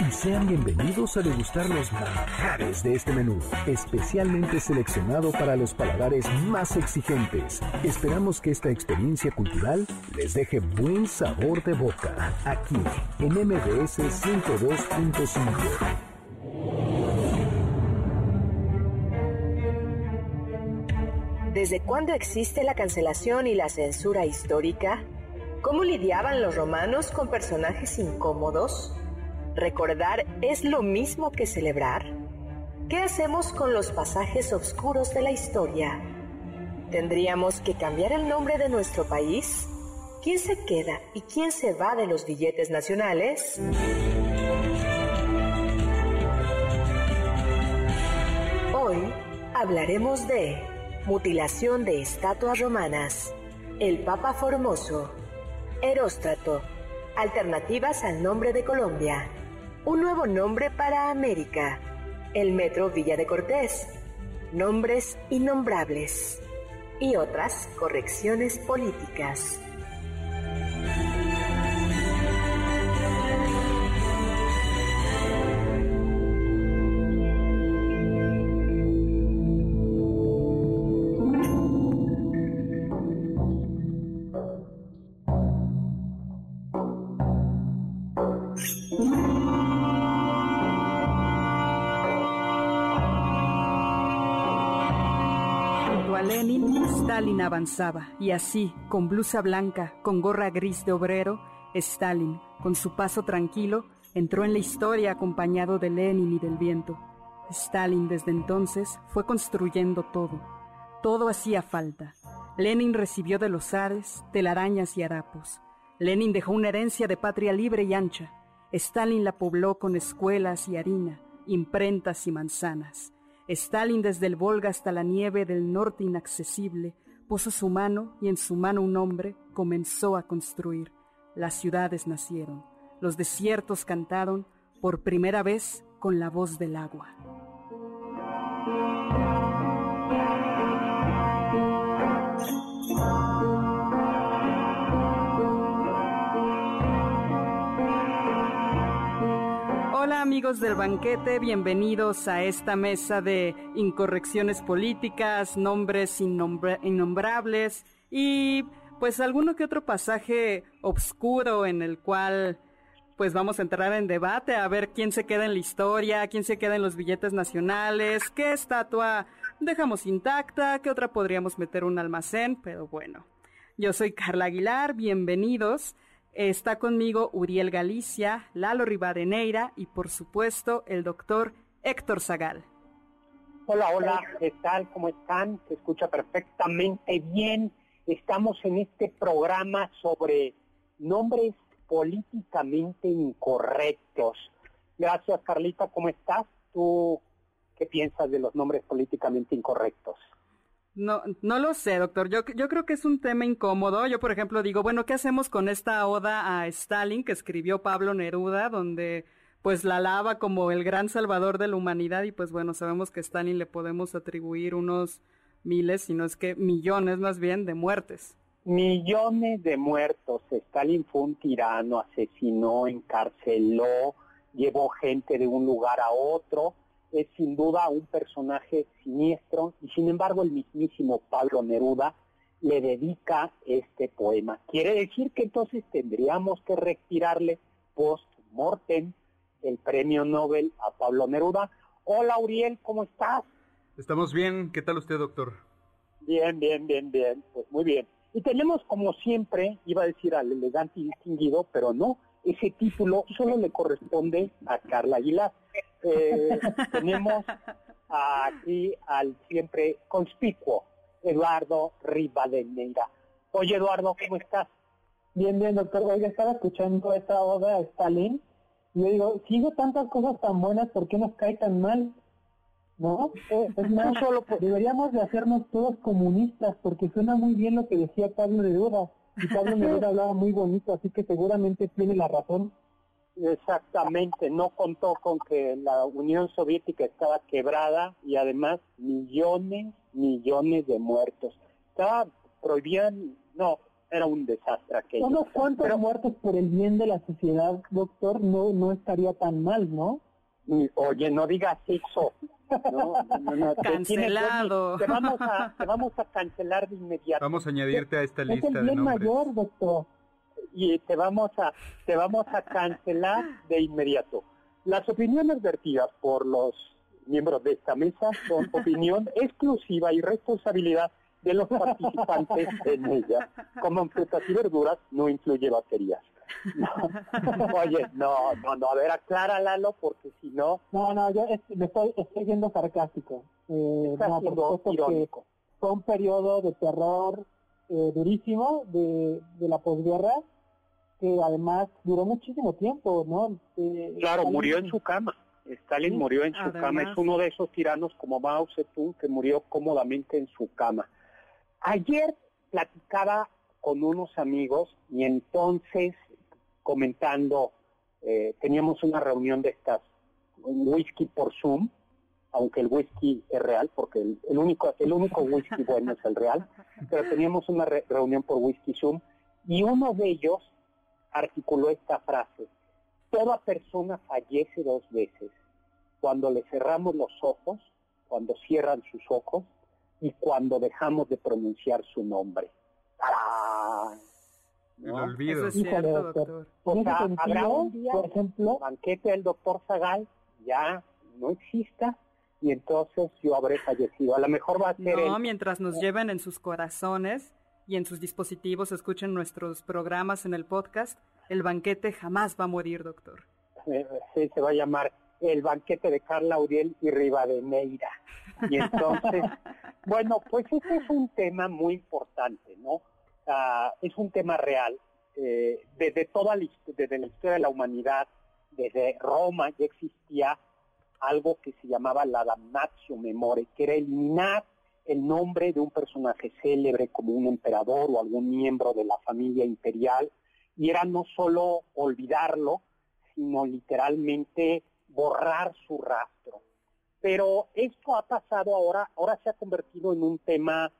Y sean bienvenidos a degustar los manjares de este menú, especialmente seleccionado para los paladares más exigentes. Esperamos que esta experiencia cultural les deje buen sabor de boca, aquí en MBS 102.5. ¿Desde cuándo existe la cancelación y la censura histórica? ¿Cómo lidiaban los romanos con personajes incómodos? ¿Recordar es lo mismo que celebrar? ¿Qué hacemos con los pasajes oscuros de la historia? ¿Tendríamos que cambiar el nombre de nuestro país? ¿Quién se queda y quién se va de los billetes nacionales? Hoy hablaremos de mutilación de estatuas romanas, el Papa Formoso, Heróstrato, alternativas al nombre de Colombia, un nuevo nombre para América, el Metro Villa de Cortés, nombres innombrables y otras correcciones políticas. Stalin avanzaba, y así, con blusa blanca, con gorra gris de obrero, Stalin, con su paso tranquilo, entró en la historia acompañado de Lenin y del viento. Stalin desde entonces fue construyendo todo. Todo hacía falta. Lenin recibió de los zares telarañas y harapos. Lenin dejó una herencia de patria libre y ancha. Stalin la pobló con escuelas y harina, imprentas y manzanas. Stalin desde el Volga hasta la nieve del norte inaccesible puso su mano y en su mano un hombre comenzó a construir. Las ciudades nacieron, los desiertos cantaron por primera vez con la voz del agua. Amigos del banquete, bienvenidos a esta mesa de incorrecciones políticas, nombres innombrables y pues alguno que otro pasaje obscuro en el cual pues vamos a entrar en debate a ver quién se queda en la historia, quién se queda en los billetes nacionales, qué estatua dejamos intacta, qué otra podríamos meter un almacén, pero bueno. Yo soy Carla Aguilar, bienvenidos. Está conmigo Uriel Galicia, Lalo Rivadeneira y por supuesto el doctor Héctor Zagal. Hola, hola, ¿qué tal? ¿Cómo están? Se escucha perfectamente bien. Estamos en este programa sobre nombres políticamente incorrectos. Gracias, Carlita, ¿cómo estás? ¿Tú qué piensas de los nombres políticamente incorrectos? No, no lo sé, doctor. Yo, yo creo que es un tema incómodo. Yo, por ejemplo, digo, bueno, ¿qué hacemos con esta oda a Stalin que escribió Pablo Neruda, donde pues la alaba como el gran salvador de la humanidad y pues bueno, sabemos que a Stalin le podemos atribuir unos miles, si no es que millones más bien, de muertes. Millones de muertos. Stalin fue un tirano, asesinó, encarceló, llevó gente de un lugar a otro es sin duda un personaje siniestro y sin embargo el mismísimo Pablo Neruda le dedica este poema. Quiere decir que entonces tendríamos que retirarle post-mortem el premio Nobel a Pablo Neruda. Hola Uriel, ¿cómo estás? Estamos bien, ¿qué tal usted doctor? Bien, bien, bien, bien. Pues muy bien. Y tenemos como siempre, iba a decir al elegante y distinguido, pero no, ese título solo le corresponde a Carla Aguilar. Eh, tenemos aquí al siempre conspicuo Eduardo Rivadeneira. Oye Eduardo, ¿cómo estás? Bien, bien, doctor. Oiga, estaba escuchando esta obra de Stalin y yo digo, sigo tantas cosas tan buenas, ¿por qué nos cae tan mal? ¿No? Eh, es más, solo deberíamos de hacernos todos comunistas porque suena muy bien lo que decía Pablo de Dura. Y Pablo de Dura hablaba muy bonito, así que seguramente tiene la razón. Exactamente, no contó con que la Unión Soviética estaba quebrada y además millones, millones de muertos. Estaba, prohibían, no, era un desastre aquello. Unos cuantos muertos por el bien de la sociedad, doctor, no, no estaría tan mal, ¿no? Oye, no digas eso. Cancelado. Te, vamos a, te vamos a cancelar de inmediato. Vamos a añadirte a esta lista es el bien mayor, doctor. Y te vamos a te vamos a cancelar de inmediato. Las opiniones vertidas por los miembros de esta mesa son opinión exclusiva y responsabilidad de los participantes en ella. Como en frutas y verduras no incluye baterías. Oye, no, no, no, a ver, acláralo porque si no... No, no, yo me estoy, estoy siendo sarcástico. Eh, no, por fue un periodo de terror eh, durísimo de, de la posguerra que además duró muchísimo tiempo, ¿no? Eh, claro, murió en su cama. Stalin murió en su cama. Es uno de esos tiranos como Mao Zedong que murió cómodamente en su cama. Ayer platicaba con unos amigos y entonces comentando, eh, teníamos una reunión de estas, un whisky por Zoom, aunque el whisky es real, porque el, único el único whisky bueno es el real, pero teníamos una reunión por whisky Zoom y uno de ellos articuló esta frase, toda persona fallece dos veces, cuando le cerramos los ojos, cuando cierran sus ojos y cuando dejamos de pronunciar su nombre. Me lo olvido. Eso es cierto, doctor. O sea, habrá un día, por ejemplo, banquete del doctor Zagal ya no exista y entonces yo habré fallecido. A lo mejor va a ser. No, mientras nos lleven en sus corazones y en sus dispositivos, escuchen nuestros programas en el podcast, el banquete jamás va a morir, doctor. Eh, sí, se va a llamar el banquete de Carla Uriel y Rivadeneira. Y entonces, bueno, pues este es un tema muy importante, ¿no? Es un tema real. Eh, desde toda la, desde la historia de la humanidad, desde Roma ya existía algo que se llamaba la damnatio memore, que era eliminar el nombre de un personaje célebre como un emperador o algún miembro de la familia imperial, y era no solo olvidarlo, sino literalmente borrar su rastro. Pero esto ha pasado ahora, ahora se ha convertido en un tema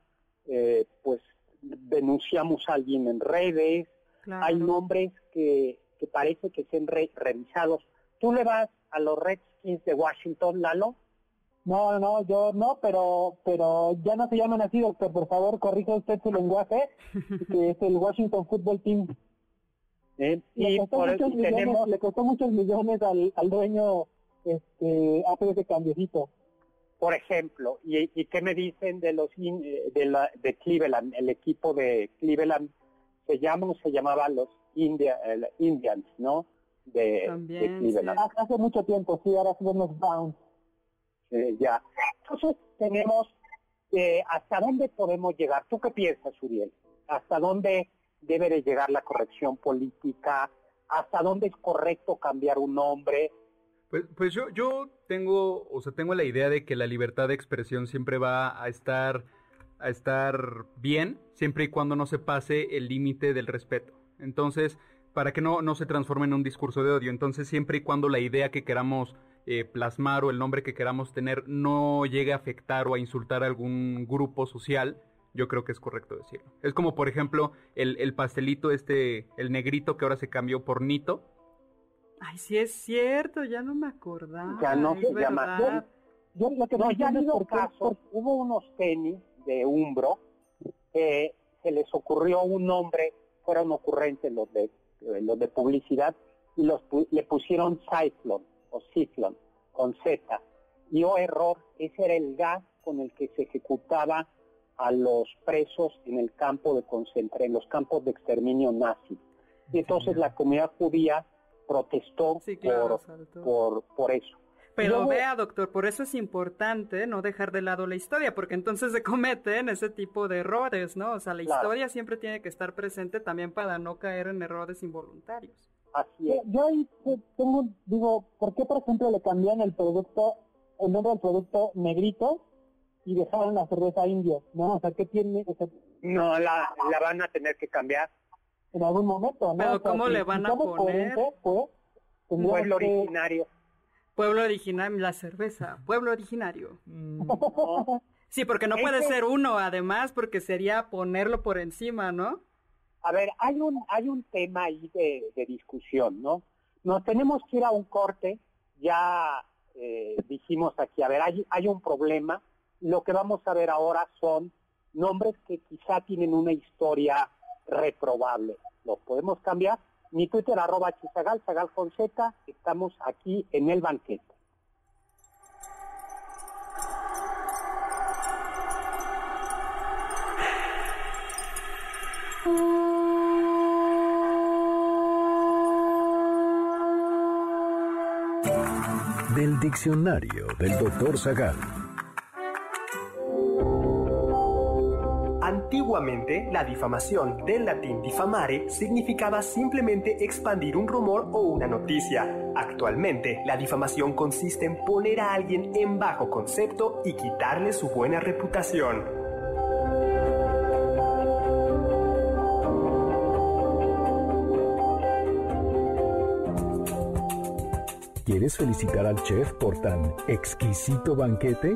eh, pues denunciamos a alguien en redes, hay nombres que, que parece que sean revisados. ¿Tú le vas a los Redskins de Washington, Lalo? No, no, yo no, pero pero ya no se llaman así, doctor. Por favor, corrija usted su lenguaje, que es el Washington Football Team. y le costó, muchos millones, le costó muchos millones al, al dueño este, hacer ese cambiecito por ejemplo, ¿y, y qué me dicen de los eh, de, la, de Cleveland? El equipo de Cleveland se llama se llamaba los India, Indians, ¿no? De, Cleveland. Hace mucho tiempo, sí, ahora son los Browns. ya. Entonces tenemos, eh, ¿hasta dónde podemos llegar? ¿Tú qué piensas, Uriel? ¿Hasta dónde debe de llegar la corrección política? ¿Hasta dónde es correcto cambiar un nombre? Pues, pues yo, yo tengo, o sea, tengo la idea de que la libertad de expresión siempre va a estar, a estar bien, siempre y cuando no se pase el límite del respeto. Entonces, para que no, no se transforme en un discurso de odio. Entonces, siempre y cuando la idea que queramos eh, plasmar o el nombre que queramos tener no llegue a afectar o a insultar a algún grupo social, yo creo que es correcto decirlo. Es como, por ejemplo, el, el pastelito este, el negrito que ahora se cambió por Nito Ay, sí es cierto, ya no me acordaba. Ya no se llama. Yo, lo que no, ya ha habido casos, hubo unos tenis de Umbro que se les ocurrió un nombre, fueron ocurrentes los de eh, los de publicidad, y los le pusieron Cyclone o Cyclone con Z. Y oh error, ese era el gas con el que se ejecutaba a los presos en el campo de concentración, en los campos de exterminio nazi. Y entonces la comunidad judía protestó por, por, eso. Pero vea, doctor, por eso es importante no dejar de lado la historia, porque entonces se cometen ese tipo de errores, ¿no? O sea, la historia siempre tiene que estar presente también para no caer en errores involuntarios. Así es. Yo ahí tengo, digo, ¿por qué, por ejemplo, le cambian el producto, el nombre del producto negrito y dejaron la cerveza indio? ¿No? O sea, ¿qué tiene? no, la, la van a tener que cambiar. En algún momento, ¿no? Pero ¿cómo le van a poner? Pues, pueblo originario. Pueblo originario, la cerveza, pueblo originario. Mm. Sí, porque no puede ser uno, además, porque sería ponerlo por encima, ¿no? A ver, hay un, hay un tema ahí de, discusión, ¿no? Nos tenemos que ir a un corte, ya eh, dijimos aquí, a ver, hay, hay un problema, lo que vamos a ver ahora son nombres que quizá tienen una historia reprobable. ¿Los podemos cambiar? Mi Twitter arroba chisagal, sagal estamos aquí en el banquete. Del diccionario del doctor Zagal. Antiguamente, la difamación, del latín difamare, significaba simplemente expandir un rumor o una noticia. Actualmente, la difamación consiste en poner a alguien en bajo concepto y quitarle su buena reputación. ¿Quieres felicitar al chef por tan exquisito banquete?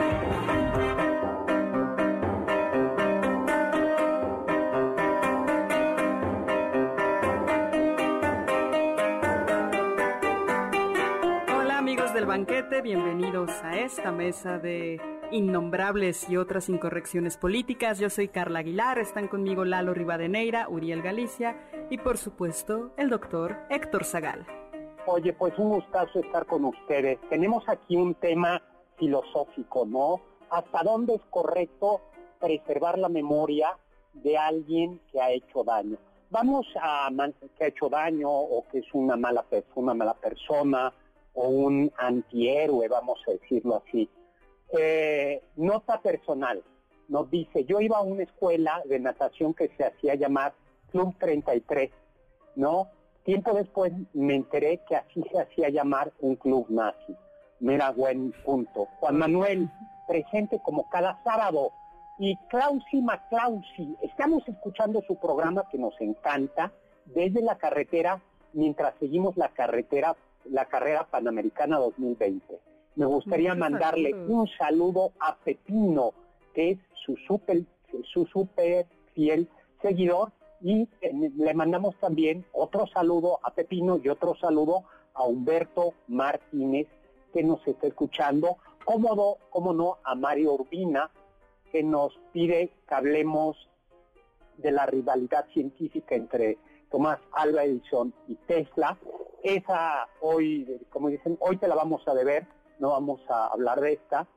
Bienvenidos a esta mesa de innombrables y otras incorrecciones políticas. Yo soy Carla Aguilar, están conmigo Lalo Rivadeneira, Uriel Galicia y por supuesto el doctor Héctor Zagal. Oye, pues un gustazo estar con ustedes. Tenemos aquí un tema filosófico, ¿no? ¿Hasta dónde es correcto preservar la memoria de alguien que ha hecho daño? Vamos a que ha hecho daño o que es una mala, una mala persona o un antihéroe, vamos a decirlo así. Eh, nota personal, nos dice, yo iba a una escuela de natación que se hacía llamar Club 33, ¿no? Tiempo después me enteré que así se hacía llamar un club nazi. Mira, buen punto. Juan Manuel, presente como cada sábado. Y Clausi Maclausi, estamos escuchando su programa que nos encanta desde la carretera, mientras seguimos la carretera la carrera panamericana 2020. Me gustaría mandarle un saludo a Pepino, que es su súper su super fiel seguidor, y eh, le mandamos también otro saludo a Pepino y otro saludo a Humberto Martínez, que nos está escuchando, cómodo, como no, a Mario Urbina, que nos pide que hablemos de la rivalidad científica entre Tomás Alba Edison y Tesla. Esa hoy, como dicen, hoy te la vamos a deber, no vamos a hablar de esta.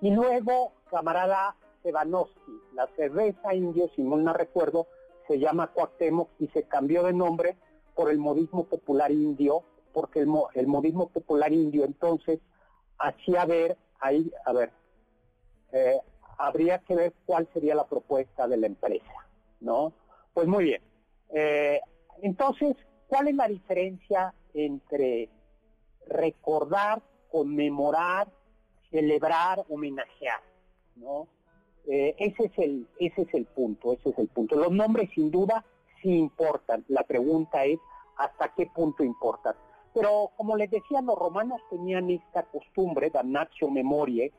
Y luego, camarada Sebanovsky, la cerveza indio, si mal no recuerdo, se llama Cuauhtémoc y se cambió de nombre por el modismo popular indio, porque el, el modismo popular indio entonces hacía ver, ahí, a ver, eh, habría que ver cuál sería la propuesta de la empresa, ¿no? Pues muy bien. Eh, entonces, ¿cuál es la diferencia entre recordar, conmemorar, celebrar, homenajear? ¿no? Eh, ese, es el, ese es el punto, ese es el punto. Los nombres sin duda sí importan. La pregunta es hasta qué punto importan. Pero como les decía, los romanos tenían esta costumbre, damnatio memoriae,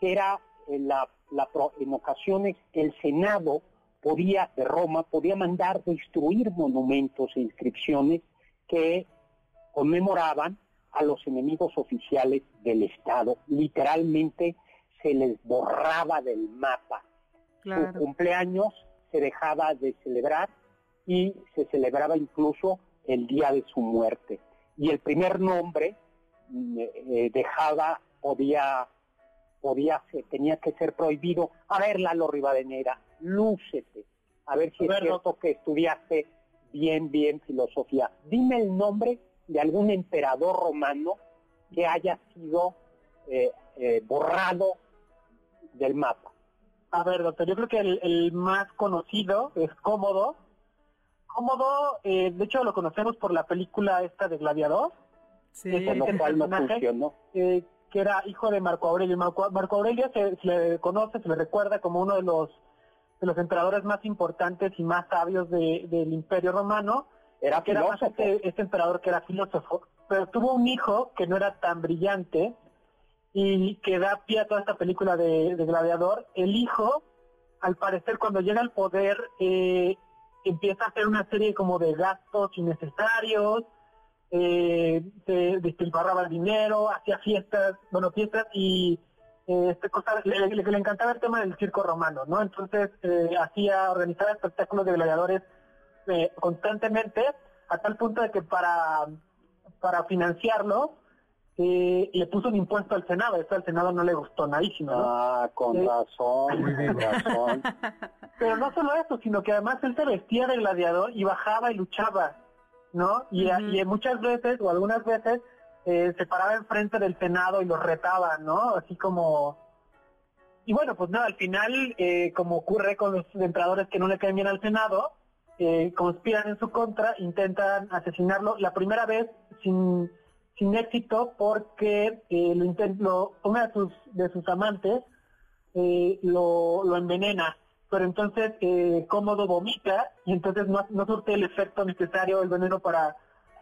que era en, la, la, en ocasiones el Senado podía, de Roma, podía mandar destruir monumentos e inscripciones que conmemoraban a los enemigos oficiales del Estado. Literalmente se les borraba del mapa. Su cumpleaños se dejaba de celebrar y se celebraba incluso el día de su muerte. Y el primer nombre mm, eh, dejaba, podía, podía, tenía que ser prohibido. A ver, Lalo Rivadenera, lúcete. A ver si es cierto que estudiaste bien, bien filosofía. Dime el nombre de algún emperador romano que haya sido eh, eh, borrado del mapa. A ver, doctor, yo creo que el, más conocido es Cómodo. Cómodo, eh, de hecho lo conocemos por la película esta de Gladiador. Sí, el, personaje, que era hijo de Marco Aurelio. Marco, Aurelio se, le conoce, se le recuerda como uno de los de los emperadores más importantes y más sabios del Imperio Romano era que era este, este, emperador que era filósofo, pero tuvo un hijo que no era tan brillante y que da pie a toda esta película de, Gladiador. El hijo, al parecer, cuando llega al poder, eh, empieza a hacer una serie como de gastos innecesarios, eh, se despilfarraba el dinero, hacía fiestas, bueno, fiestas y eh, este cosa, le, le, encantaba el tema del circo romano, ¿no? Entonces eh, hacía, organizaba espectáculos de gladiadores eh, constantemente a tal punto de que para, para financiarlo eh, le puso un impuesto al Senado, eso al Senado no le gustó nadísimo. Ah, con eh, razón, con razón. Pero no solo eso, sino que además él se vestía de gladiador y bajaba y luchaba, ¿no? Y, y muchas veces, o algunas veces, se paraba enfrente del Senado y los retaba, ¿no? Así como... Y bueno, pues nada, al final, como ocurre con los emperadores que no le caen bien al Senado, eh, conspiran en su contra, intentan asesinarlo la primera vez sin, sin éxito porque eh, lo intentó, una de sus, de sus amantes eh, lo, lo envenena, pero entonces eh, Cómodo vomita y entonces no, no surte el efecto necesario el veneno para,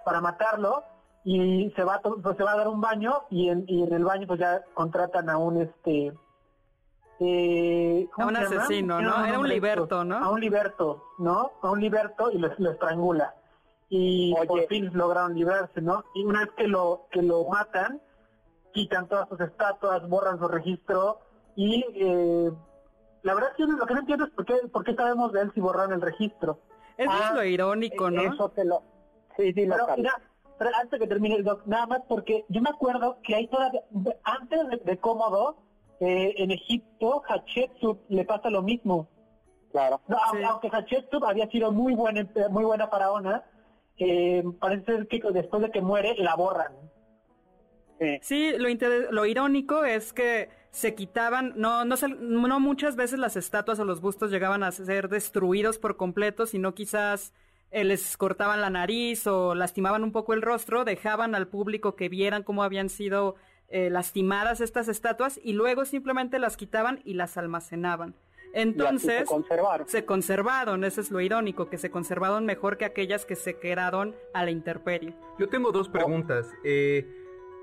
para matarlo y se va, pues, se va a dar un baño y en, y en el baño pues ya contratan a un este eh, a un asesino, ¿no? Era un liberto, ¿no? A un liberto, ¿no? A un liberto y lo, estrangula. Y por fin lograron librarse, ¿no? Y una vez que lo que lo matan, quitan todas sus estatuas, borran su registro y eh, la verdad es que lo que no entiendo es por qué, por qué sabemos de él si borraron el registro. Eso es lo ah, irónico, ¿no? Eso te lo... Sí, sí, pero, mira, pero antes que termine el doc, nada más porque yo me acuerdo que hay todavía, antes de, de Cómodo, eh, en Egipto, Hatshepsut le pasa lo mismo. Claro. Aunque Hatshepsut había sido muy buena, muy buena faraona, eh, parece ser que después de que muere la borran. Sí, lo, lo irónico es que se quitaban, no, no, no muchas veces las estatuas o los bustos llegaban a ser destruidos por completo, sino quizás eh, les cortaban la nariz o lastimaban un poco el rostro, dejaban al público que vieran cómo habían sido eh, lastimadas estas estatuas y luego simplemente las quitaban y las almacenaban. Entonces, se conservaron. Se conservaron, eso es lo irónico, que se conservaron mejor que aquellas que se quedaron a la intemperie. Yo tengo dos preguntas. Eh,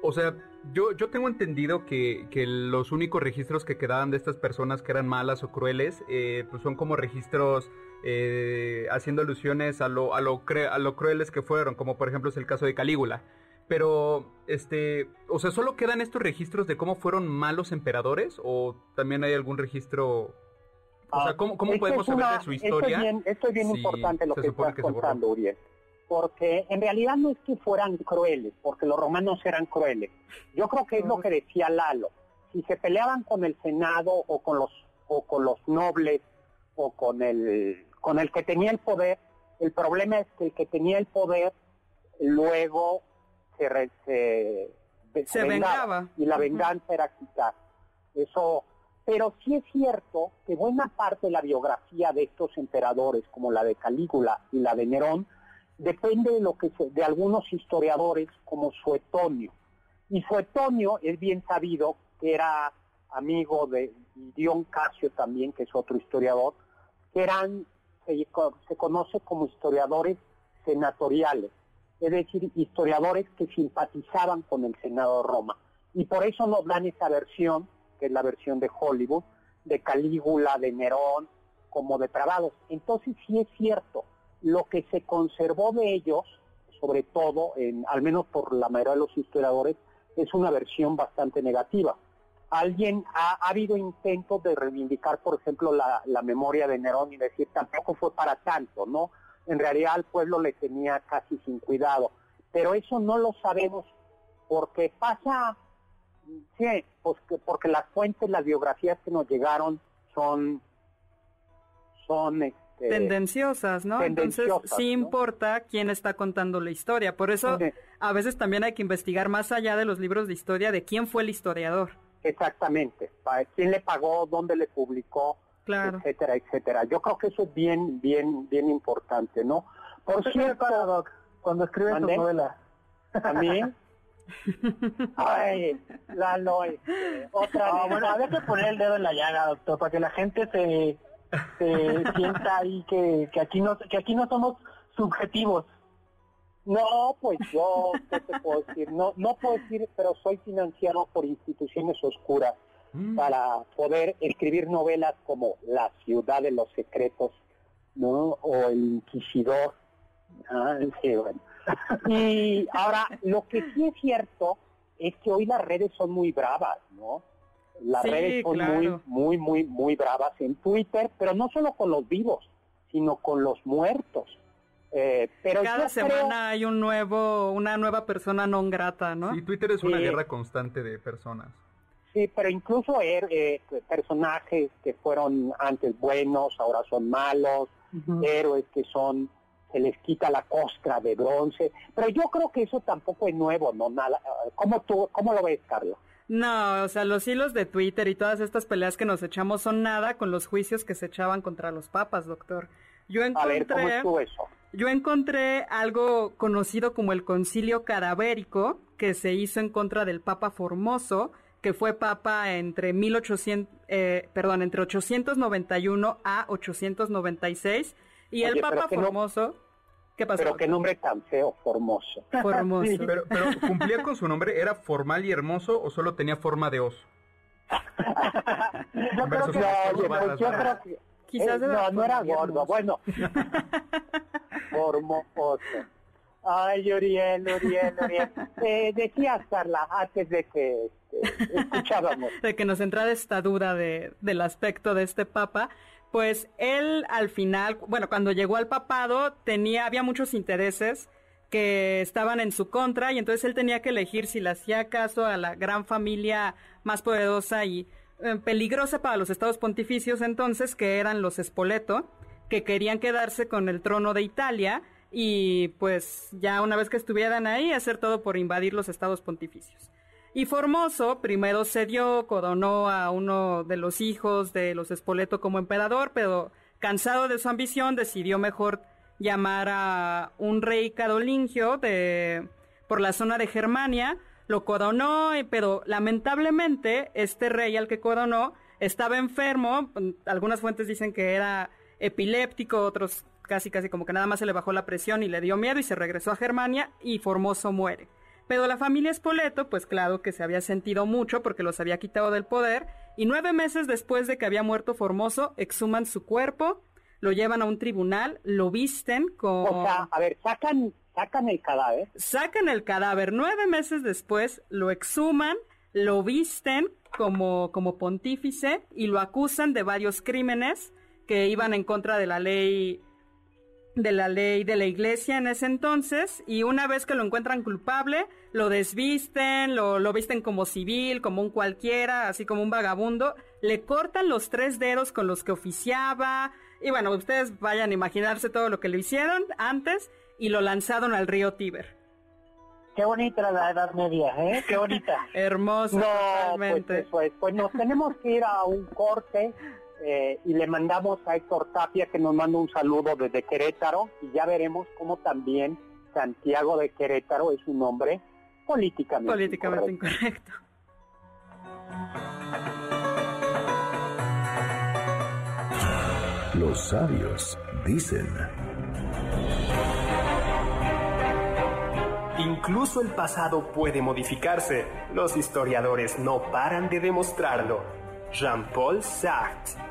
o sea, yo, yo tengo entendido que, que, los únicos registros que quedaban de estas personas que eran malas o crueles, eh, pues son como registros haciendo alusiones a lo, a, lo a lo crueles que fueron, como por ejemplo es el caso de Calígula. Pero, este, o sea, ¿solo quedan estos registros de cómo fueron malos emperadores? ¿O también hay algún registro? O sea, ¿cómo, cómo podemos saber de su historia? Esto es bien, importante lo que estás contando, Uriel. Porque en realidad no es que fueran crueles, porque los romanos eran crueles. Yo creo que es lo que decía Lalo. Si se peleaban con el Senado o con los, o con los nobles o con el, con el que tenía el poder, el problema es que el que tenía el poder luego se, se, vengaba. y la venganza era quitar. Eso, pero sí es cierto que buena parte de la biografía de estos emperadores, como la de Calígula y la de Nerón, depende de lo que de algunos historiadores como Suetonio. Y Suetonio es bien sabido que era amigo de Dion Casio también, que es otro historiador, que eran, se conoce como historiadores senatoriales es decir, historiadores que simpatizaban con el Senado de Roma. Y por eso nos dan esa versión, que es la versión de Hollywood, de Calígula, de Nerón, como depravados. Entonces sí es cierto, lo que se conservó de ellos sobre todo, en, al menos por la mayoría de los historiadores, es una versión bastante negativa. Alguien ha, habido intentos de reivindicar, por ejemplo, la, la, memoria de Nerón y decir tampoco fue para tanto, ¿no? En realidad el pueblo le tenía casi sin cuidado. Pero eso no lo sabemos porque pasa, sí, pues porque las fuentes, las biografías que nos llegaron son, son este, tendenciosas, ¿no? Entonces sí importa quién está contando la historia. Por eso a veces también hay que investigar más allá de los libros de historia de quién fue el historiador. Exactamente, quién le pagó, dónde le publicó, etcétera, etcétera. Yo creo que eso es bien, bien, bien importante, ¿no? Por cierto, cuando escribe su novela. ¿A mí? Ay, Lalo, este, otra vez. Bueno, había que poner el dedo en la llaga, doctor, para que la gente se, se sienta ahí que, que aquí no que aquí no somos subjetivos. No, pues yo, ¿qué te puedo decir? No, no puedo decir, pero soy financiado por instituciones oscuras mm. para poder escribir novelas como La ciudad de los secretos, ¿no? O El Inquisidor. Ah, sí, bueno. Y ahora, lo que sí es cierto es que hoy las redes son muy bravas, ¿no? Las redes son muy, muy, muy, muy bravas en Twitter, pero no solo con los vivos, sino con los muertos. Eh, pero Cada semana hay un nuevo, una nueva persona non grata, ¿no? Sí, Twitter es una guerra constante de personas. Sí, pero incluso er, eh, personajes que fueron antes buenos, ahora son malos, héroes que son se les quita la costra de bronce, pero yo creo que eso tampoco es nuevo, ¿no? Nada. ¿Cómo, tú, ¿Cómo lo ves, Carlos? No, o sea, los hilos de Twitter y todas estas peleas que nos echamos son nada con los juicios que se echaban contra los papas, doctor. Yo encontré, A ver, eso? Yo encontré algo conocido como el concilio cadavérico que se hizo en contra del Papa Formoso, que fue papa entre 1800, eh, perdón, entre 891 a 896 y el Papa Formoso... ¿Qué pasó? Pero qué nombre tan feo, Formoso. Formoso. pero, pero, ¿cumplía con su nombre? ¿Era formal y hermoso o solo tenía forma de oso? yo, creo que, no, yo creo que... Quizás eh, no, no era gordo. Bueno. Formoso. Ay, Uriel, Uriel, Uriel. Eh, decías, Carla, antes de que este, escuchábamos. De que nos entrara esta duda de, del aspecto de este papa pues él al final, bueno, cuando llegó al papado, tenía, había muchos intereses que estaban en su contra y entonces él tenía que elegir si le hacía caso a la gran familia más poderosa y eh, peligrosa para los estados pontificios entonces, que eran los Spoleto, que querían quedarse con el trono de Italia y pues ya una vez que estuvieran ahí, hacer todo por invadir los estados pontificios. Y Formoso primero cedió, coronó a uno de los hijos de los Espoleto como emperador, pero cansado de su ambición decidió mejor llamar a un rey carolingio de, por la zona de Germania, lo coronó, pero lamentablemente este rey al que coronó estaba enfermo, algunas fuentes dicen que era epiléptico, otros casi casi como que nada más se le bajó la presión y le dio miedo y se regresó a Germania y Formoso muere. Pero la familia Spoleto, pues claro que se había sentido mucho porque los había quitado del poder, y nueve meses después de que había muerto Formoso, exhuman su cuerpo, lo llevan a un tribunal, lo visten con... O sea, a ver, sacan, sacan el cadáver. Sacan el cadáver, nueve meses después lo exhuman, lo visten como, como pontífice y lo acusan de varios crímenes que iban en contra de la ley de la ley de la iglesia en ese entonces y una vez que lo encuentran culpable lo desvisten, lo, lo visten como civil, como un cualquiera, así como un vagabundo, le cortan los tres dedos con los que oficiaba y bueno, ustedes vayan a imaginarse todo lo que le hicieron antes y lo lanzaron al río Tíber. Qué bonita la Edad Media, ¿eh? Qué bonita. Hermosa. No, pues, pues, pues nos tenemos que ir a un corte eh, y le mandamos a Héctor Tapia que nos manda un saludo desde Querétaro y ya veremos cómo también Santiago de Querétaro es un nombre políticamente, políticamente incorrecto. Los sabios dicen. Incluso el pasado puede modificarse. Los historiadores no paran de demostrarlo. Jean-Paul Sartre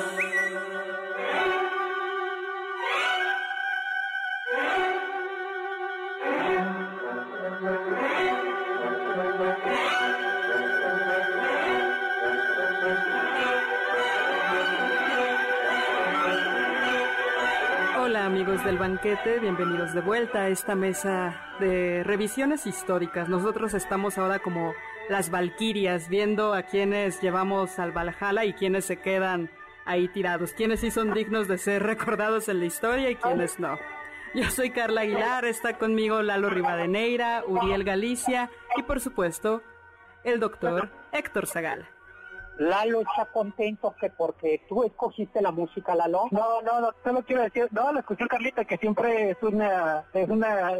Bienvenidos de vuelta a esta mesa de revisiones históricas. Nosotros estamos ahora como las valquirias, viendo a quienes llevamos al Valhalla y quienes se quedan ahí tirados, quienes sí son dignos de ser recordados en la historia y quienes no. Yo soy Carla Aguilar, está conmigo Lalo Rivadeneira, Uriel Galicia y por supuesto el doctor Héctor Zagal. Lalo está contento que porque tú escogiste la música, Lalo. No, no, no, solo quiero decir, no, lo escuché Carlita, que siempre es una, es una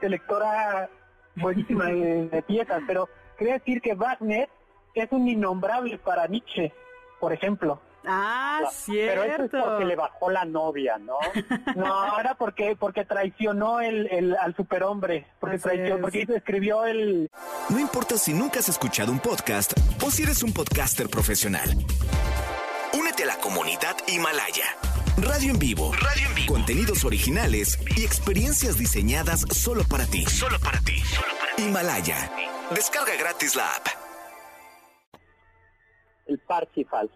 selectora buenísima de, de piezas, pero quería decir que Wagner es un innombrable para Nietzsche, por ejemplo. Ah, cierto. Pero eso es porque le bajó la novia, ¿no? No, era porque porque traicionó el, el al superhombre, porque Así traicionó, es. porque escribió el No importa si nunca has escuchado un podcast o si eres un podcaster profesional. Únete a la comunidad Himalaya. Radio en vivo. Radio en vivo. Contenidos originales y experiencias diseñadas solo para ti. Solo para ti. Himalaya. Descarga gratis la app. El Parsifal.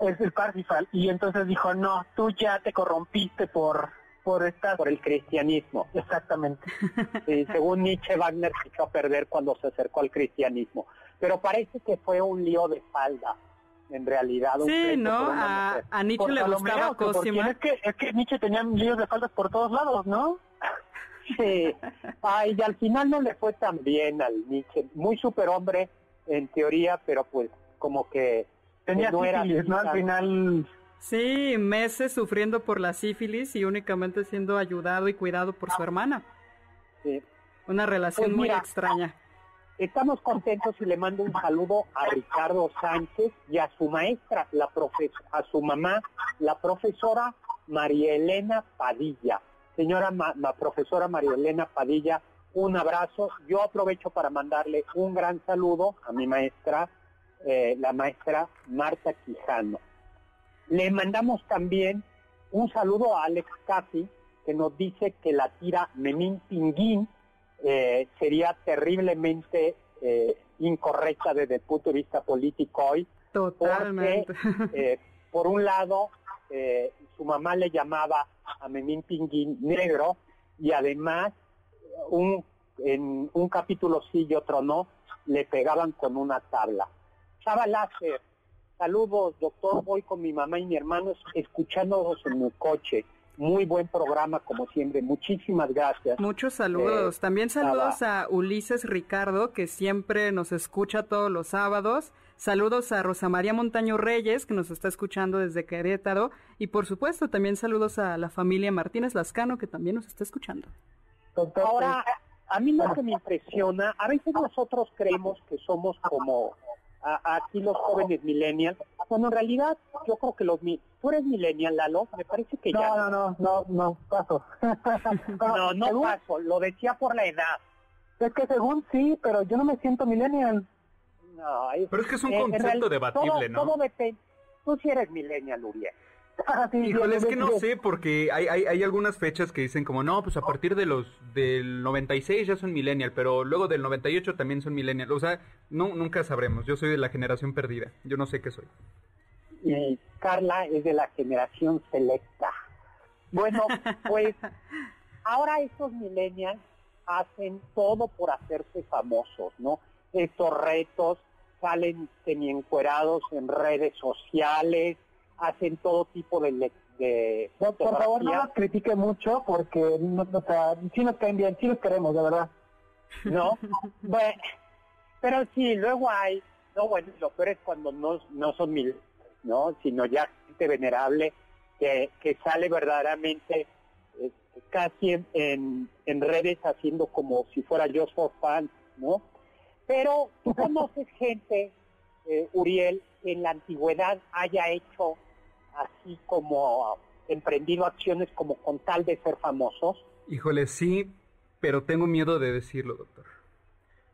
es el Parsifal y entonces dijo, "No, tú ya te corrompiste por por esta por el cristianismo. exactamente." Sí, según Nietzsche, Wagner se echó a perder cuando se acercó al cristianismo. Pero parece que fue un lío de falda, en realidad. un Sí, ¿no? A, a Nietzsche Por le Salomé, gustaba Cosima. Es que es que Nietzsche tenía líos de faldas por todos lados, ¿no? Sí. Ay, y al final no le fue tan bien al Nietzsche. Muy superhombre en teoría, pero pues como que Tenía no era sífilis, ¿no? Al final Sí, meses sufriendo por la sífilis y únicamente siendo ayudado y cuidado por su hermana. sí. Una relación Pues muy extraña. Estamos contentos y le mando un saludo a Ricardo Sánchez y a su maestra, a su mamá, la profesora María Elena Padilla. Señora profesora María Elena Padilla, un abrazo. Yo aprovecho para mandarle un gran saludo a mi maestra, eh, la maestra Marta Quijano. Le mandamos también un saludo a Alex Casi, que nos dice que la tira Memín Pinguín eh, sería terriblemente eh, incorrecta desde el punto de vista político hoy, Totalmente. eh, por un lado, eh, su mamá le llamaba a Memín Pinguín negro y además un, en un capítulo sí y otro no, le pegaban con una tabla. Chava Láser, saludos doctor, voy con mi mamá y mi hermano escuchándolos en mi coche. Muy buen programa como siempre, muchísimas gracias. Muchos saludos. Eh, También saludos nada. a Ulises Ricardo, que siempre nos escucha todos los sábados. Saludos a Rosa María Montaño Reyes, que nos está escuchando desde Querétaro. Y por supuesto, también saludos a la familia Martínez Lascano, que también nos está escuchando. doctor, Ahora, a mí lo que me impresiona, a veces nosotros creemos que somos como a- aquí los jóvenes millennials, bueno, en realidad yo creo que los mi- tú eres millennial, Lalo, me parece que ya no, no, no, no, no, paso. no, no según- paso, lo decía por la edad. Es que según sí, pero yo no me siento millennial. No, es- Pero es que es un eh, concepto debatible, todo, ¿no? Todo depende. Tú sí eres millennial, Uriel. Ah, sí, Híjole, es que no sé, porque hay, hay, hay algunas fechas que dicen como, no, pues a partir de los del 96 ya son millennial, pero luego del 98 también son millennial. O sea, no, nunca sabremos. Yo soy de la generación perdida. Yo no sé qué soy. y Carla es de la generación selecta. Bueno, pues ahora estos millennials hacen todo por hacerse famosos, ¿no? Estos retos salen semi-encuerados en redes sociales, hacen todo tipo de... de No, por favor, no nos critique mucho porque no, o sea, sí nos caen bien, sí los queremos, de verdad. ¿no? Bueno, pero sí, luego hay, no, bueno, lo peor es cuando no, no son mil, ¿no? Sino ya gente venerable que, que sale verdaderamente eh, casi en, en, en redes haciendo como si fuera yo for fan, ¿no? Pero tú conoces gente, eh, Uriel, en la antigüedad haya hecho así como emprendido acciones como con tal de ser famosos. Híjole, sí, pero tengo miedo de decirlo, doctor.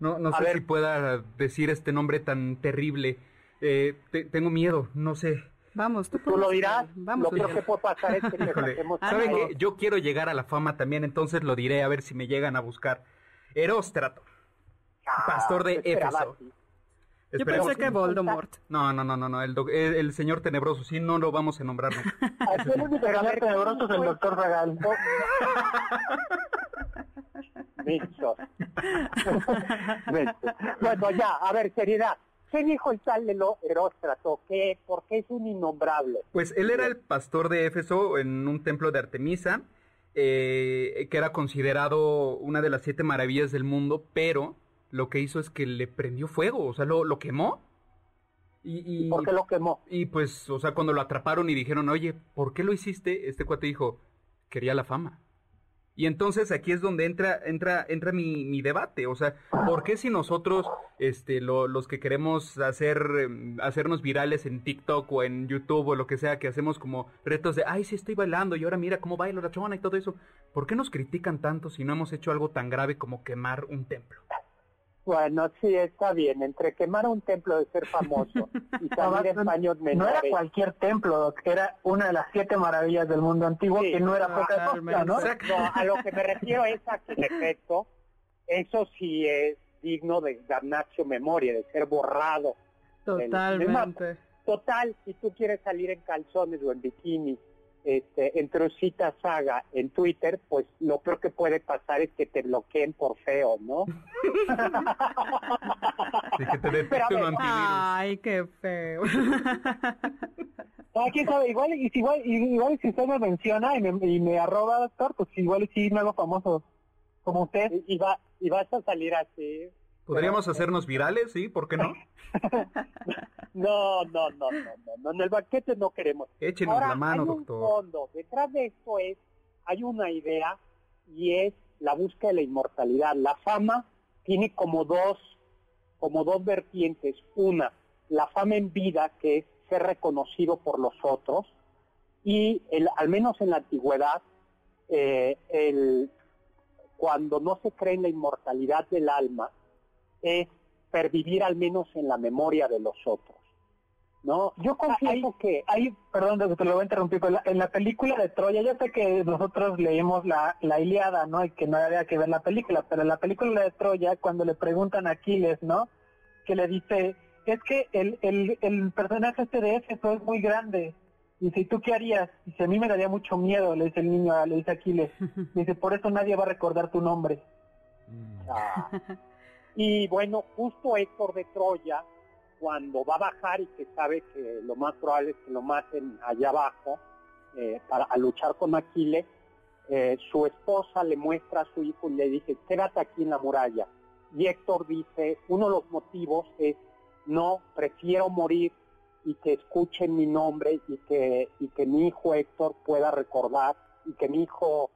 No, no sé si pueda decir este nombre tan terrible. Eh, tengo miedo, no sé. Vamos, tú, lo dirás. Vamos, lo que puede pasar es que ¿Saben qué? Yo quiero llegar a la fama también, entonces lo diré a ver si me llegan a buscar. Eróstrato, ah, pastor de Éfeso. Yo pensé que Voldemort. No, no, no, no, no. El, el, señor tenebroso, sí, no lo vamos a nombrar. Aquí el único tenebroso es el doctor Regal. bueno, ya, a ver, seriedad. ¿Qué dijo el tal Eróstrato? ¿Qué, ¿Por qué es un innombrable? Pues él era el pastor de Éfeso en un templo de Artemisa, eh, que era considerado una de las siete maravillas del mundo, pero lo que hizo es que le prendió fuego, o sea, lo, lo quemó. Y, ¿Por qué lo quemó? Y pues, o sea, cuando lo atraparon y dijeron, oye, ¿por qué lo hiciste? Este cuate dijo, quería la fama. Y entonces aquí es donde entra, entra, entra mi, mi debate. O sea, ¿por qué si nosotros, este, los que queremos hacer, em, hacernos virales en TikTok o en YouTube o lo que sea, que hacemos como retos de, ay, sí estoy bailando y ahora mira cómo bailo la chona y todo eso, ¿por qué nos critican tanto si no hemos hecho algo tan grave como quemar un templo? Bueno, sí, está bien. Entre quemar un templo de ser famoso y salir en menores. No era cualquier templo, era una de las siete maravillas del mundo antiguo, que no era poca cosa, ¿no? A lo que me refiero es a que, en efecto, eso sí es digno de su memoria, de ser borrado. Totalmente. Total, si tú quieres salir en calzones o en bikini este, en Trocita Saga en Twitter, pues lo peor que puede pasar es que te bloqueen por feo, ¿no? que te un antivirus. Ay, qué feo. Ah, quién sabe, igual, igual, igual si usted me menciona y me, y me arroba, doctor, pues igual sí me hago famoso como usted. Y, va, y vas a salir así. ¿Podríamos hacernos virales, sí? ¿Por qué no? No, no, no, no, no, en el banquete no queremos. Échenos la mano, hay un Fondo. Detrás de esto es, hay una idea y es la búsqueda de la inmortalidad. La fama tiene como dos, como dos vertientes. Una, la fama en vida, que es ser reconocido por los otros, y el, al menos en la antigüedad, eh, el, cuando no se cree en la inmortalidad del alma, es pervivir al menos en la memoria de los otros. No, yo confieso que hay, perdón, te lo voy a interrumpir, pero en la película de Troya, yo sé que nosotros leímos la, la Iliada, ¿no? Y que no había que ver la película, pero en la película de Troya, cuando le preguntan a Aquiles, ¿no? Que le dice, es que el, el, el personaje este de Éfeso es muy grande. Y si tú qué harías? Dice, a mí me daría mucho miedo, le dice el niño, le dice Aquiles. Dice, por eso nadie va a recordar tu nombre. Ah. Y bueno, justo Héctor de Troya, cuando va a bajar y que sabe que lo más probable es que lo maten allá abajo eh, para luchar con Aquiles, eh, su esposa le muestra a su hijo y le dice, quédate aquí en la muralla. Y Héctor dice, uno de los motivos es, no, prefiero morir y que escuchen mi nombre y que, y que mi hijo Héctor pueda recordar y que mi hijo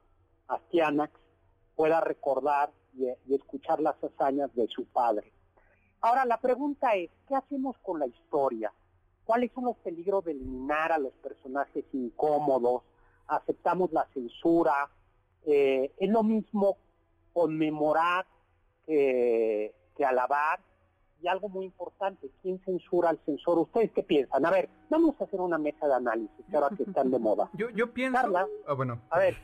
Astianax pueda recordar y, escuchar las hazañas de su padre. Ahora, la pregunta es, ¿qué hacemos con la historia? ¿Cuáles son los peligros de eliminar a los personajes incómodos? ¿Aceptamos la censura? Eh, ¿Es lo mismo conmemorar que, que, alabar? Y algo muy importante, ¿quién censura al censor? ¿Ustedes qué piensan? A ver, vamos a hacer una mesa de análisis, ahora que están de moda. Yo, yo pienso... Ah, bueno. A ver,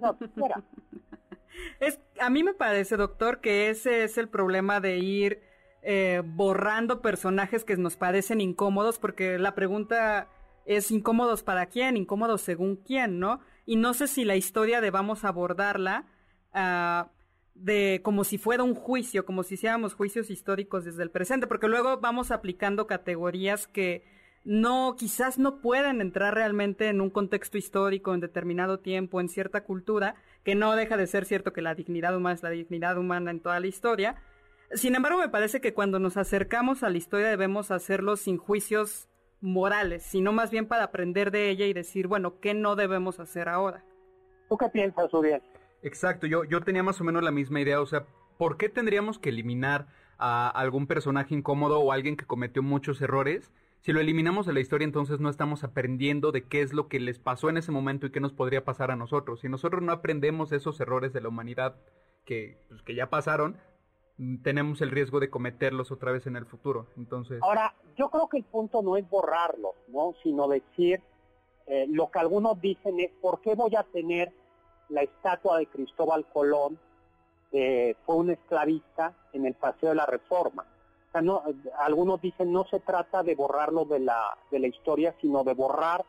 No, espera. Es, a mí me parece, doctor, que ese es el problema de ir eh, borrando personajes que nos parecen incómodos, porque la pregunta es incómodos para quién, incómodos según quién, ¿no? Y no sé si la historia debamos abordarla uh, de como si fuera un juicio, como si hiciéramos juicios históricos desde el presente, porque luego vamos aplicando categorías que no, quizás no pueden entrar realmente en un contexto histórico, en determinado tiempo, en cierta cultura, que no deja de ser cierto que la dignidad humana es la dignidad humana en toda la historia. Sin embargo, me parece que cuando nos acercamos a la historia debemos hacerlo sin juicios morales, sino más bien para aprender de ella y decir, bueno, ¿qué no debemos hacer ahora? ¿Tú qué piensas, Uriel? Exacto, yo, yo tenía más o menos la misma idea, o sea, ¿por qué tendríamos que eliminar a algún personaje incómodo o alguien que cometió muchos errores, si lo eliminamos de la historia, entonces no estamos aprendiendo de qué es lo que les pasó en ese momento y qué nos podría pasar a nosotros. Si nosotros no aprendemos esos errores de la humanidad que, pues, que ya pasaron, mm, tenemos el riesgo de cometerlos otra vez en el futuro. Entonces. Ahora, yo creo que el punto no es borrarlos, ¿no? Sino decir eh, lo que algunos dicen es ¿por qué voy a tener la estatua de Cristóbal Colón? que fue un esclavista en el Paseo de la Reforma no, algunos dicen no se trata de borrarlo de la, de la historia, sino de borrar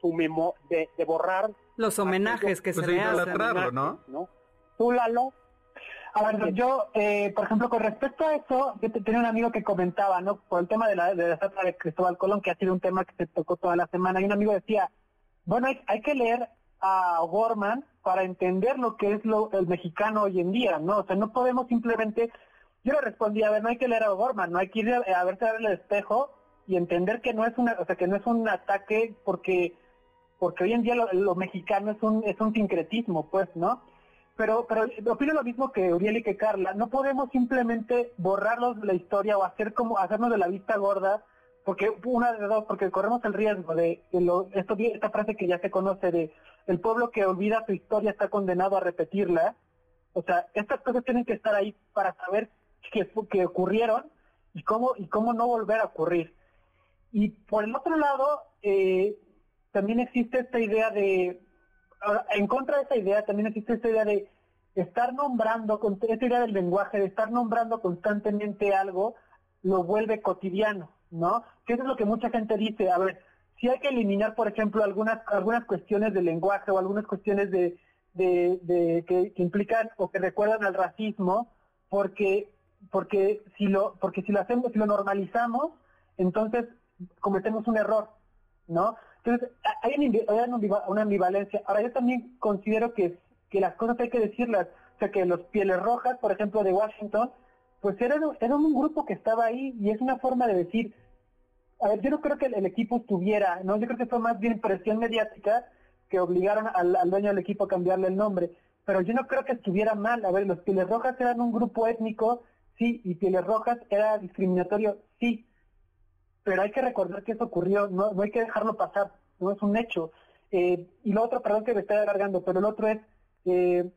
su memo, de, borrar los homenajes que pues se le hacen. ¿no? ¿no? Tú, Lalo. A ver, yo, eh, por ejemplo, con respecto a eso, yo tenía un amigo que comentaba, ¿no? Por el tema de la, de la estatua de Cristóbal Colón, que ha sido un tema que se tocó toda la semana, y un amigo decía, bueno, hay, hay que leer a Gorman para entender lo que es lo, el mexicano hoy en día, ¿no? O sea, no podemos simplemente yo le respondí, a ver, no hay que leer a Gorman, no hay que ir a, verse a ver el espejo y entender que no es una, o sea, que no es un ataque porque porque hoy en día lo, mexicano es un es un sincretismo, pues, ¿no? Pero pero opino lo mismo que Uriel y que Carla, no podemos simplemente borrarlos de la historia o hacer como hacernos de la vista gorda porque una de dos, porque corremos el riesgo de, lo, esto, esta frase que ya se conoce de el pueblo que olvida su historia está condenado a repetirla. O sea, estas cosas tienen que estar ahí para saber que, ocurrieron y cómo, y cómo no volver a ocurrir. Y por el otro lado, eh, también existe esta idea de, en contra de esta idea, también existe esta idea de estar nombrando, esta idea del lenguaje, de estar nombrando constantemente algo, lo vuelve cotidiano, ¿no? Que eso es lo que mucha gente dice, a ver, si hay que eliminar, por ejemplo, algunas, algunas cuestiones del lenguaje o algunas cuestiones de, de, que, implican o que recuerdan al racismo, porque porque si lo porque si lo hacemos si lo normalizamos entonces cometemos un error no entonces hay una ambivalencia. Ahora yo también considero que que las cosas hay que decirlas. O sea que los pieles rojas por ejemplo de Washington pues eran, un grupo que estaba ahí y es una forma de decir a ver yo no creo que el, equipo estuviera no yo creo que fue más bien presión mediática que obligaron al, al dueño del equipo a cambiarle el nombre. Pero yo no creo que estuviera mal. A ver los pieles rojas eran un grupo étnico sí, y Pieles Rojas era discriminatorio, sí, pero hay que recordar que eso ocurrió, no, no hay que dejarlo pasar, no es un hecho. Eh, y lo otro, perdón que me estoy alargando, pero el otro es, eh,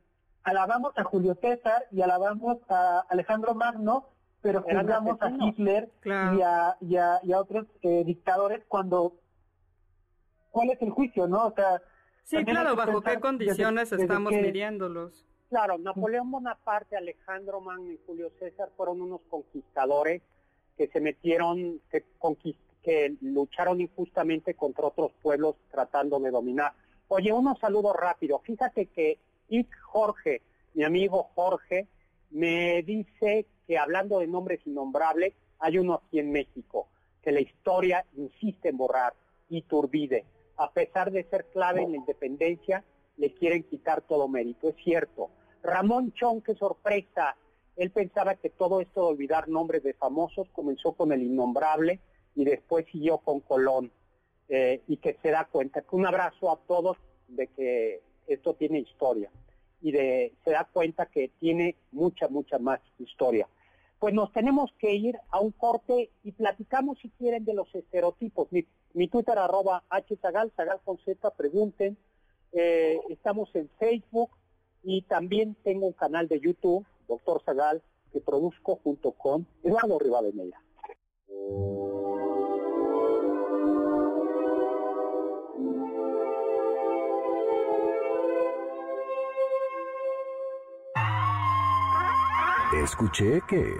alabamos a Julio César y alabamos a Alejandro Magno, pero juzgamos a Hitler y, a, y, a, y, a, otros eh, dictadores cuando... ¿Cuál es el juicio, no? O sea... Sí, claro, bajo qué condiciones estamos midiéndolos. Claro, Napoleón Bonaparte, Alejandro Magno y Julio César fueron unos conquistadores que se metieron, que, que lucharon injustamente contra otros pueblos tratando de dominar. Oye, unos saludos rápidos. Fíjate que Ick Jorge, mi amigo Jorge, me dice que hablando de nombres innombrables, hay uno aquí en México, que la historia insiste en borrar, Iturbide. A pesar de ser clave en la independencia, le quieren quitar todo mérito. Es cierto, Ramón Chong, qué sorpresa. Él pensaba que todo esto de olvidar nombres de famosos comenzó con el innombrable y después siguió con Colón. Eh, y que se da cuenta. Un abrazo a todos de que esto tiene historia y de se da cuenta que tiene mucha, mucha más historia. Pues nos tenemos que ir a un corte y platicamos si quieren de los estereotipos. Mi, Twitter arroba hzagal, zagal con z, pregunten. Eh, estamos en Facebook, y también tengo un canal de YouTube, Doctor Zagal, que produzco junto con Eduardo Rivadeneira. Escuché que...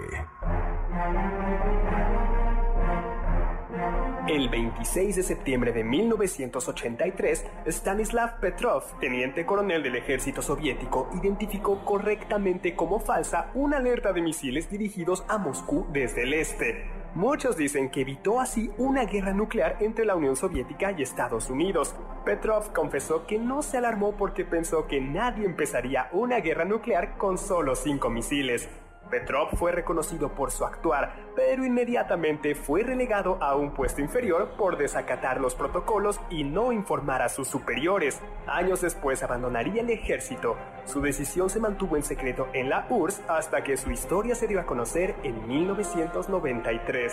El 26 de septiembre de 1983, Stanislav Petrov, teniente coronel del ejército soviético, identificó correctamente como falsa una alerta de misiles dirigidos a Moscú desde el este. Muchos dicen que evitó así una guerra nuclear entre la Unión Soviética y Estados Unidos. Petrov confesó que no se alarmó porque pensó que nadie empezaría una guerra nuclear con solo cinco misiles. Petrov fue reconocido por su actuar, pero inmediatamente fue relegado a un puesto inferior por desacatar los protocolos y no informar a sus superiores. Años después abandonaría el ejército. Su decisión se mantuvo en secreto en la URSS hasta que su historia se dio a conocer en 1993.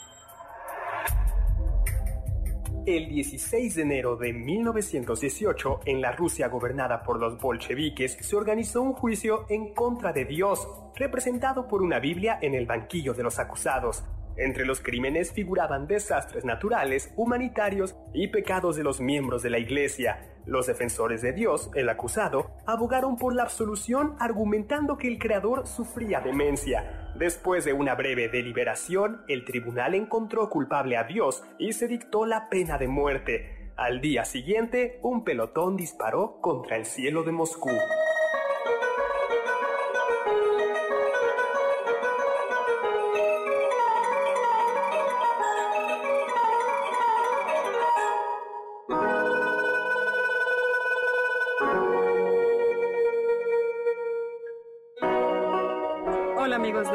El 16 de enero de 1918, en la Rusia gobernada por los bolcheviques, se organizó un juicio en contra de Dios, representado por una Biblia en el banquillo de los acusados. Entre los crímenes figuraban desastres naturales, humanitarios y pecados de los miembros de la Iglesia. Los defensores de Dios, el acusado, abogaron por la absolución argumentando que el creador sufría demencia. Después de una breve deliberación, el tribunal encontró culpable a Dios y se dictó la pena de muerte. Al día siguiente, un pelotón disparó contra el cielo de Moscú.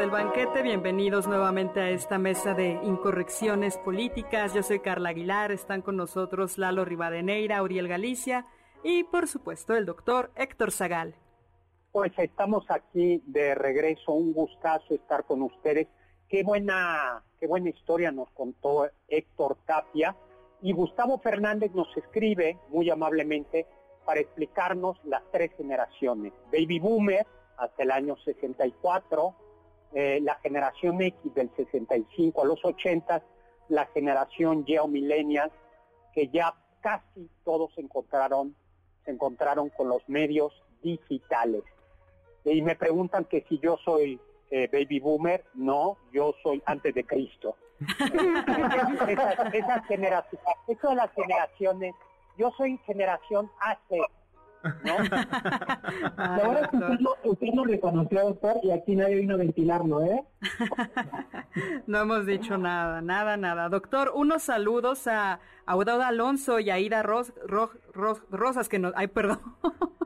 Del banquete, bienvenidos nuevamente a esta mesa de incorrecciones políticas. Yo soy Carla Aguilar, están con nosotros Lalo Rivadeneira, Uriel Galicia y por supuesto el doctor Héctor Zagal. Pues estamos aquí de regreso, un gustazo estar con ustedes. Qué buena, qué buena historia nos contó Héctor Tapia y Gustavo Fernández nos escribe muy amablemente para explicarnos las tres generaciones. Baby Boomer hasta el año 64, eh, la generación X del 65 a los 80, la generación Y o Millennials, que ya casi todos se encontraron, se encontraron con los medios digitales. Y me preguntan que si yo soy eh, baby boomer, no, yo soy antes de Cristo. esas, generaciones, eso de las generaciones, yo soy generación AC, ¿no? Ahora usted lo, reconoció, doctor, y aquí nadie vino a ventilarlo, ¿eh? no hemos dicho nada, nada, nada. Doctor, unos saludos a Audauda Alonso y a Ida Ros, Rosas, que nos... Ay, perdón.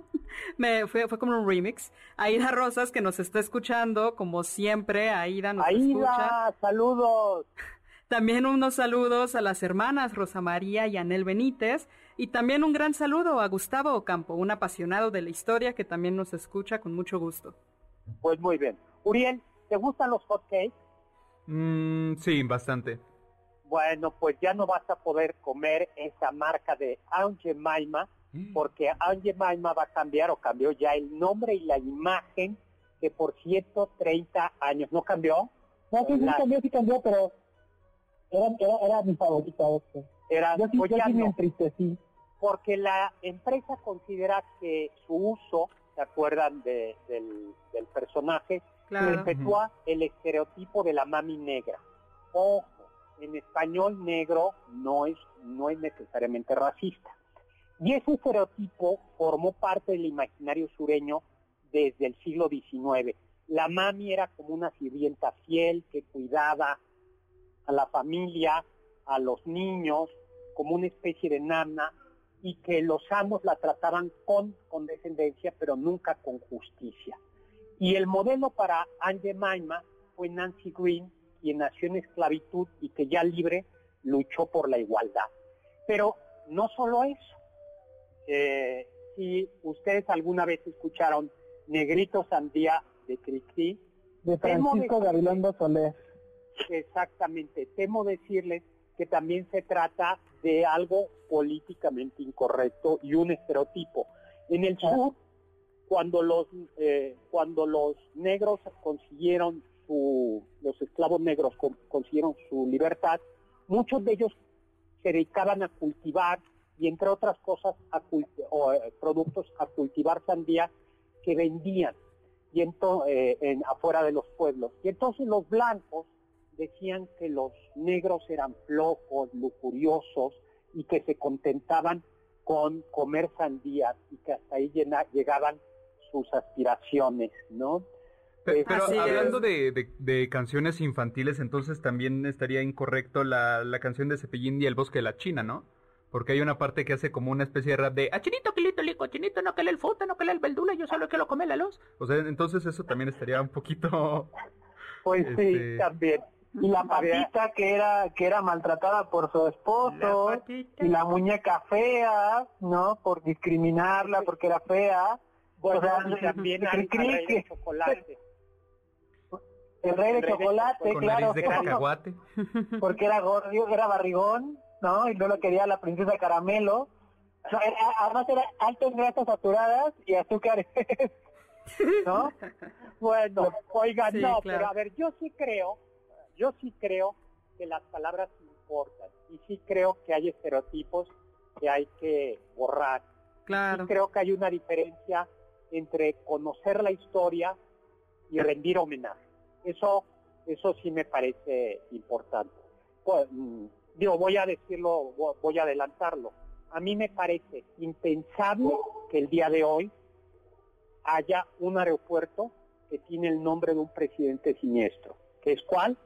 Me fue, fue como un remix. Aida Rosas que nos está escuchando, como siempre, Aida nos Aida, saludos. También unos saludos a las hermanas Rosa María y Anel Benítez. Y también un gran saludo a Gustavo Ocampo, un apasionado de la historia que también nos escucha con mucho gusto. Pues muy bien. Uriel, ¿te gustan los hotcakes? Mm, sí, bastante. Bueno, pues ya no vas a poder comer esa marca de Aunt Maima, mm. porque Aunt Maima va a cambiar o cambió ya el nombre y la imagen que por 130 años no cambió. No, sí, sí cambió, sí cambió, pero era, era, mi favorita este. Era, yo sí, pues me entristecí. Porque la empresa considera que su uso, ¿se acuerdan de, del, personaje? Perpetúa el estereotipo de la mami negra. Ojo, en español negro no es, no es necesariamente racista. Y ese estereotipo formó parte del imaginario sureño desde el siglo XIX. La mami era como una sirvienta fiel que cuidaba a la familia, a los niños, como una especie de nana, y que los amos la trataban con condescendencia, pero nunca con justicia. Y el modelo para Anne Maima fue Nancy Green, quien nació en esclavitud y que ya libre luchó por la igualdad. Pero no solo eso. Eh, si ustedes alguna vez escucharon Negrito Sandía de Cristi, de Francisco Gabilondo Soler. Exactamente. Temo decirles que también se trata de algo políticamente incorrecto y un estereotipo. En el sur, cuando los eh, cuando los negros consiguieron su los esclavos negros consiguieron su libertad, muchos de ellos se dedicaban a cultivar y entre otras cosas a o, eh, productos a cultivar sandía que vendían. y entonces, en, afuera de los pueblos. Y entonces los blancos decían que los negros eran flojos, lujuriosos y que se contentaban con comer sandías y que hasta ahí llegaban sus aspiraciones, ¿no? Pero, hablando de, canciones infantiles, entonces también estaría incorrecto la, la, canción de Cepillín y el bosque de la China, ¿no? Porque hay una parte que hace como una especie de rap de, a ah, chinito, quilito, lico, chinito, no que el fruta, no que el verdula, yo solo quiero comer la luz. O sea, entonces eso también estaría un poquito... Pues sí, este, también. Y la patita que era que era maltratada por su esposo y la muñeca fea, ¿no? Por discriminarla porque era fea. Bueno, o sea, también el, rey de chocolate. El rey de chocolate, claro. de cacahuate. Porque era gordo, era barrigón, ¿no? Y no lo quería la princesa caramelo. además era alto en grasas saturadas y azúcares. ¿No? Bueno, oigan, no, pero a ver, yo sí creo yo sí creo que las palabras importan y sí creo que hay estereotipos que hay que borrar. Claro. creo que hay una diferencia entre conocer la historia y rendir homenaje. Eso, eso sí me parece importante. Pues, mm, digo, voy a decirlo, voy a adelantarlo. A mí me parece impensable que el día de hoy haya un aeropuerto que tiene el nombre de un presidente siniestro. ¿Que es cuál?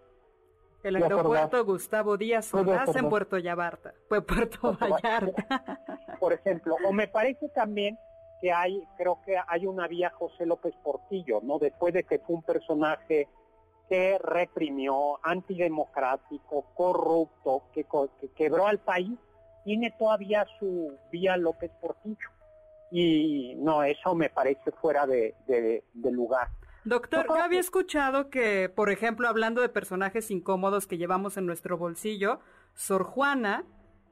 El aeropuerto Gustavo Díaz Ordaz en Puerto Vallarta. Pues Puerto Vallarta. Por ejemplo, o me parece también que hay, creo que hay una vía José López Portillo, ¿no? Después de que fue un personaje que reprimió, antidemocrático, corrupto, que, quebró al país, tiene todavía su vía López Portillo. Y no, eso me parece fuera de lugar. Doctor, yo había escuchado que, por ejemplo, hablando de personajes incómodos que llevamos en nuestro bolsillo, Sor Juana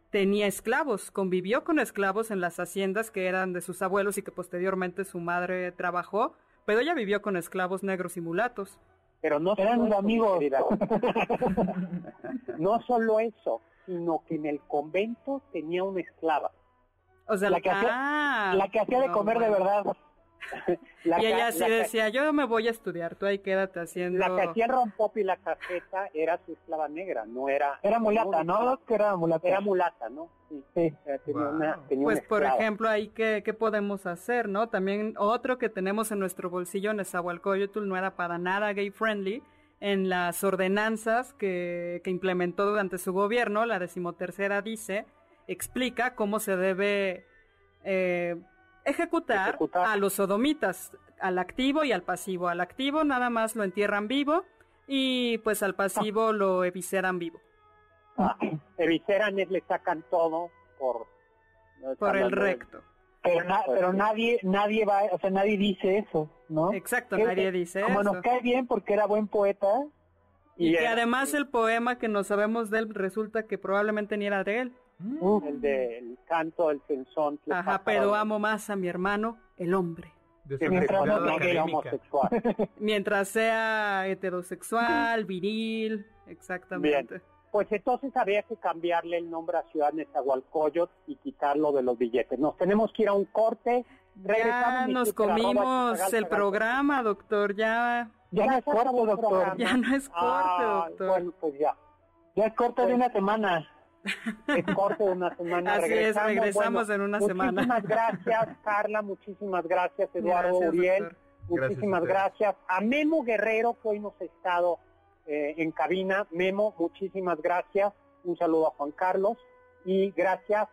tenía esclavos, convivió con esclavos en las haciendas que eran de sus abuelos y que posteriormente su madre trabajó, pero ella vivió con esclavos negros y mulatos. Pero no eran amigos. no solo eso, sino que en el convento tenía una esclava. O sea, la que, hacía, ah, la que hacía de comer de verdad. y ella sí decía, yo me voy a estudiar, tú ahí quédate haciendo... La que hacía rompop y la cajeta era su esclava negra, no era... Era mulata, ¿no? Que era mulata. Era mulata, ¿no? Sí, sí. pues por ejemplo, ahí ¿qué, ¿qué podemos hacer, no? También otro que tenemos en nuestro bolsillo, Nezahualcóyotl, no era para nada gay friendly, en las ordenanzas que, que implementó durante su gobierno, la decimotercera dice, explica cómo se debe... Eh, ejecutar, a los sodomitas, al activo y al pasivo. Al activo nada más lo entierran vivo y pues al pasivo ah. lo evisceran vivo. Ah, evisceran es le sacan todo por por el recto. Pero, nadie nadie va, o sea, nadie dice eso, ¿no? Exacto, nadie dice eso. Como nos cae bien porque era buen poeta. Y, que además el poema que no sabemos de él resulta que probablemente ni era de él. El del canto, el censón. Ajá, pero amo más a mi hermano, el hombre. Mientras, sea homosexual. Mientras sea heterosexual, viril, exactamente. Pues entonces habría que cambiarle el nombre a Ciudad Nezahualcóyotl y quitarlo de los billetes. Nos tenemos que ir a un corte. Ya nos comimos el programa, doctor, ya... Ya no es corto, doctor. Ya no es corto, ah, doctor. Bueno, pues ya. Ya es corto de pues una semana es corto de una semana. Así es, regresamos en una semana. Muchísimas gracias, Carla, muchísimas gracias, Eduardo Uriel, muchísimas gracias, a, Memo Guerrero, que hoy nos ha estado eh, en cabina. Memo, muchísimas gracias, un saludo a Juan Carlos y gracias.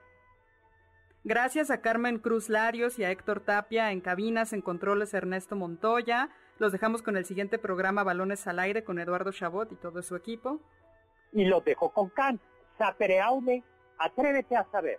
Gracias a Carmen Cruz Larios y a Héctor Tapia en cabinas, en controles Ernesto Montoya. Los dejamos con el siguiente programa Balones al Aire con Eduardo Chabot y todo su equipo. Y los dejo con Can sapereaude, atrévete a saber.